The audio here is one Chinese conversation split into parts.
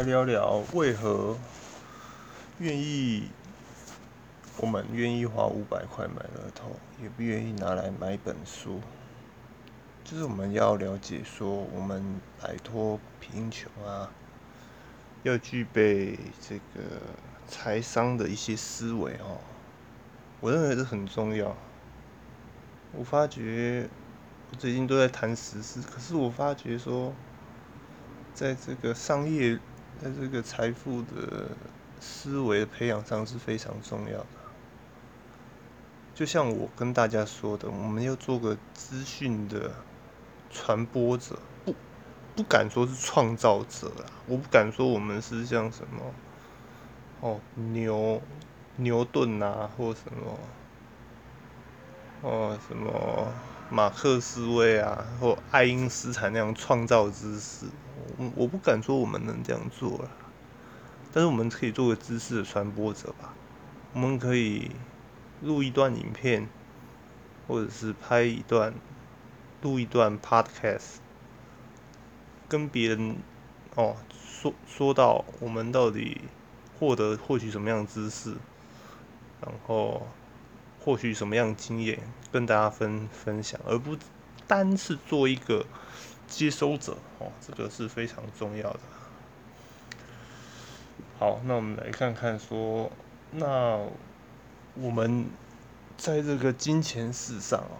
来聊聊为何愿意，我们愿意花五百块买乐透，也不愿意拿来买本书。就是我们要了解说，我们摆脱贫穷啊，要具备这个财商的一些思维哦。我认为这很重要。我发觉我最近都在谈实事，可是我发觉说，在这个商业，在这个财富的思维培养上是非常重要的。就像我跟大家说的，我们要做个资讯的。传播者不不敢说是创造者啦，我不敢说我们是像什么哦牛牛顿呐，或什么哦什么马克思威啊，或爱因斯坦那样创造知识，我我不敢说我们能这样做了，但是我们可以做个知识的传播者吧，我们可以录一段影片，或者是拍一段。录一段 podcast，跟别人哦说说到我们到底获得获取什么样的知识，然后获取什么样经验，跟大家分分享，而不单是做一个接收者哦，这个是非常重要的。好，那我们来看看说，那我们在这个金钱史上哦。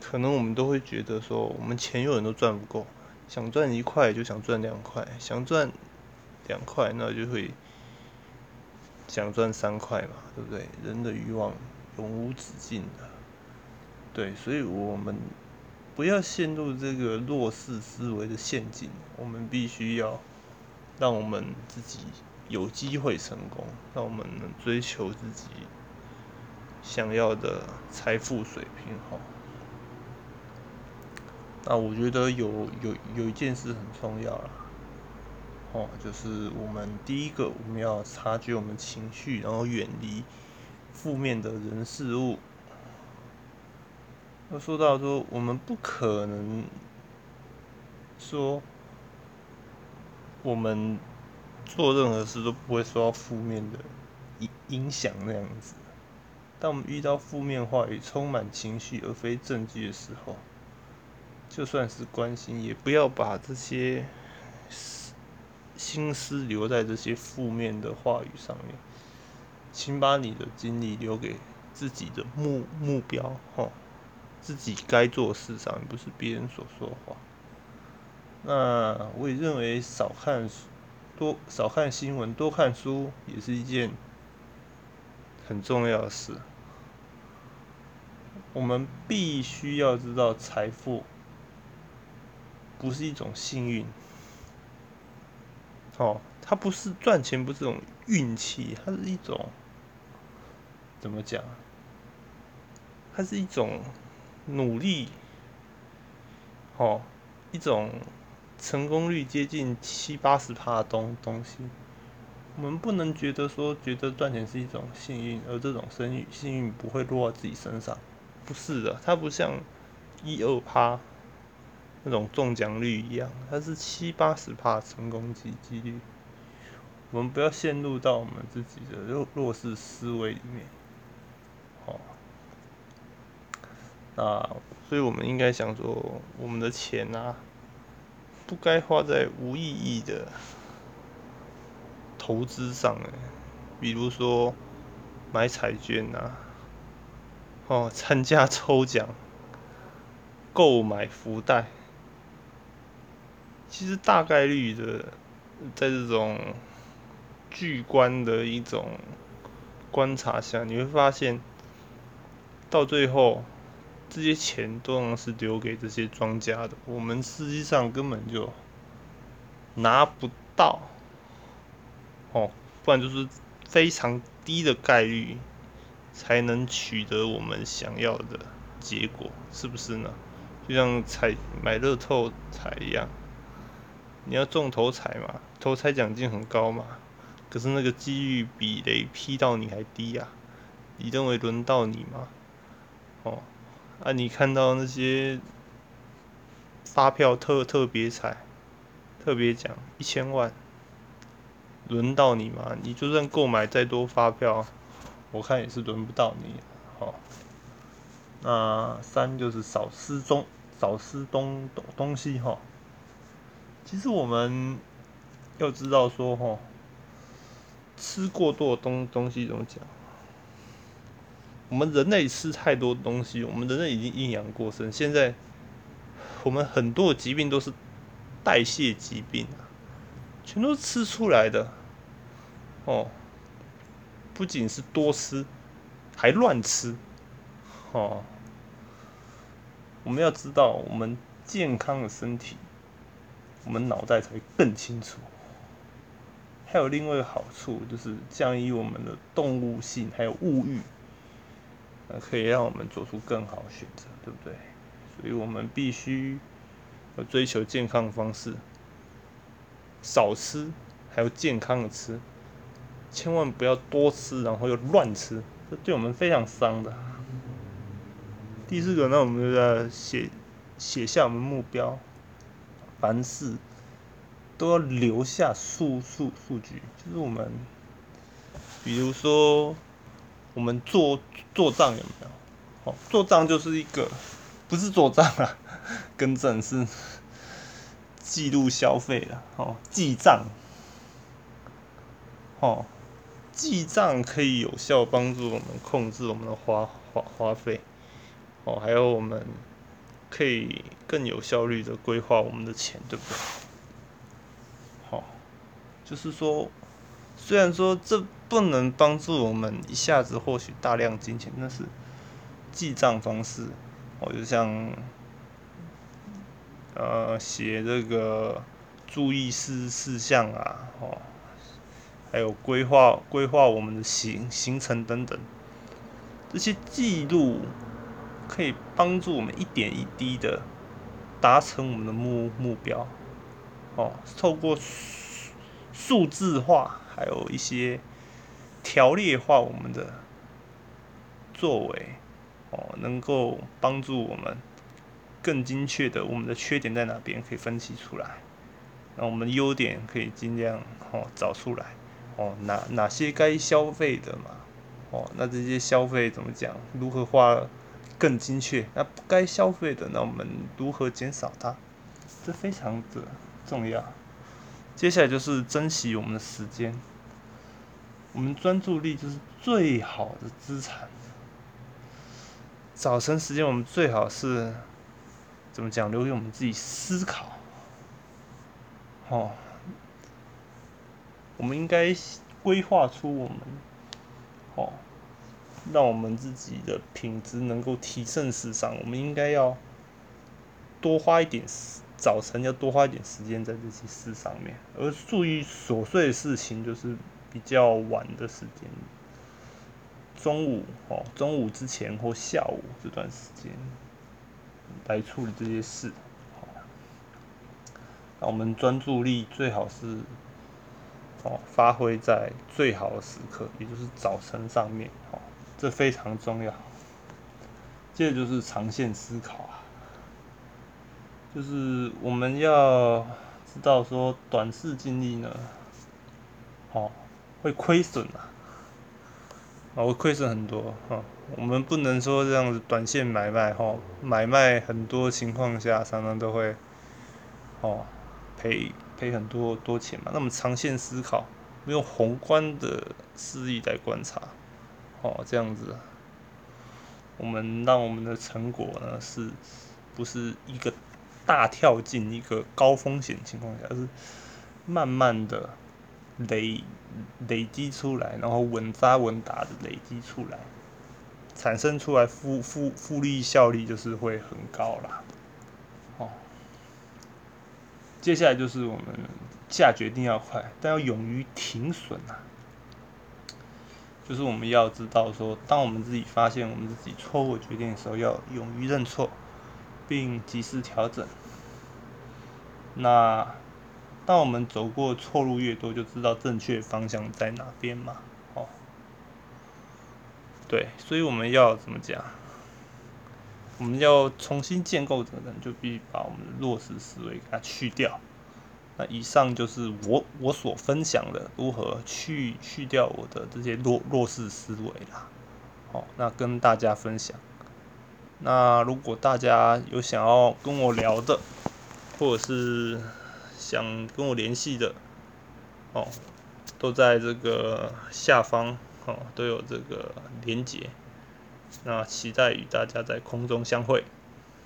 可能我们都会觉得说，我们钱永远都赚不够，想赚一块就想赚两块，想赚两块那就会想赚三块嘛，对不对？人的欲望永无止境的，对，所以我们不要陷入这个弱势思维的陷阱，我们必须要让我们自己有机会成功，让我们能追求自己想要的财富水平，哈。那我觉得有有有一件事很重要啦，哦，就是我们第一个我们要察觉我们情绪，然后远离负面的人事物。那说到说，我们不可能说我们做任何事都不会受到负面的影影响那样子。当我们遇到负面话语、充满情绪而非证据的时候，就算是关心，也不要把这些心思留在这些负面的话语上面，请把你的精力留给自己的目目标，吼，自己该做事上，不是别人所说的话。那我也认为少看多少看新闻，多看书也是一件很重要的事。我们必须要知道财富。不是一种幸运，哦，它不是赚钱，不是这种运气，它是一种怎么讲？它是一种努力，哦，一种成功率接近七八十趴的东东西。我们不能觉得说，觉得赚钱是一种幸运，而这种生意幸运不会落在自己身上，不是的，它不像一二趴。那种中奖率一样，它是七八十帕成功几几率。我们不要陷入到我们自己的弱弱势思维里面，好。那所以我们应该想说，我们的钱啊，不该花在无意义的投资上哎，比如说买彩券呐，哦，参加抽奖，购买福袋。其实大概率的，在这种巨观的一种观察下，你会发现，到最后，这些钱都能是留给这些庄家的，我们实际上根本就拿不到，哦，不然就是非常低的概率才能取得我们想要的结果，是不是呢？就像彩买乐透彩一样。你要中头彩嘛？头彩奖金很高嘛？可是那个机遇比雷劈到你还低呀？你认为轮到你吗？哦，啊，你看到那些发票特特别彩、特别奖一千万，轮到你吗？你就算购买再多发票，我看也是轮不到你。好，那三就是少失中少失东东东西哈。其实我们要知道说哈，吃过多的东东西怎么讲？我们人类吃太多东西，我们人类已经阴阳过剩，现在我们很多疾病都是代谢疾病啊，全都吃出来的。哦，不仅是多吃，还乱吃，哦，我们要知道，我们健康的身体，我们脑袋才更清楚。还有另外一个好处，就是降低我们的动物性，还有物欲，呃，可以让我们做出更好的选择，对不对？所以我们必须要追求健康的方式，少吃，还有健康的吃。千万不要多吃，然后又乱吃，这对我们非常伤的。第四个，那我们就要写写下我们目标，凡事都要留下数数数据，就是我们，比如说我们做做账有没有？哦，做账就是一个，不是做账啊，更正是记录消费了，哦，记账，哦。记账可以有效帮助我们控制我们的花花花费，哦，还有我们可以更有效率的规划我们的钱，对不对？好，就是说，虽然说这不能帮助我们一下子获取大量金钱，但是记账方式，哦，就像呃写这个注意事事项啊，哦。还有规划规划我们的行行程等等，这些记录可以帮助我们一点一滴的达成我们的目目标。哦，透过数字化，还有一些条列化我们的作为，哦，能够帮助我们更精确的我们的缺点在哪边可以分析出来，那我们优点可以尽量哦找出来。哦，哪哪些该消费的嘛？哦，那这些消费怎么讲？如何花更精确？那不该消费的，那我们如何减少它？这非常的重要。接下来就是珍惜我们的时间，我们专注力就是最好的资产。早晨时间我们最好是怎么讲？留给我们自己思考。哦。我们应该规划出我们，哦，让我们自己的品质能够提升时尚。我们应该要多花一点时，早晨要多花一点时间在这些事上面，而注意琐碎的事情就是比较晚的时间，中午哦，中午之前或下午这段时间来处理这些事。好，那我们专注力最好是。哦，发挥在最好的时刻，也就是早晨上面，哦，这非常重要。接着就是长线思考啊，就是我们要知道说，短视经历呢，哦，会亏损啊，哦，会亏损很多哈。我们不能说这样子短线买卖，哈，买卖很多情况下常常都会，哦，赔。赔很多多钱嘛？那么长线思考，用宏观的视力来观察，哦，这样子，我们让我们的成果呢，是不是一个大跳进一个高风险情况下，而是慢慢的累累积出来，然后稳扎稳打的累积出来，产生出来复复复利效率就是会很高啦。哦接下来就是我们下决定要快，但要勇于停损啊。就是我们要知道说，当我们自己发现我们自己错误决定的时候，要勇于认错，并及时调整。那当我们走过错路越多，就知道正确方向在哪边嘛。哦，对，所以我们要怎么讲？我们要重新建构这个人，就必须把我们的弱势思维给它去掉，那以上就是我我所分享的如何去去掉我的这些弱弱势思维啦。好，那跟大家分享。那如果大家有想要跟我聊的，或者是想跟我联系的，哦，都在这个下方哦，都有这个连结。那期待与大家在空中相会。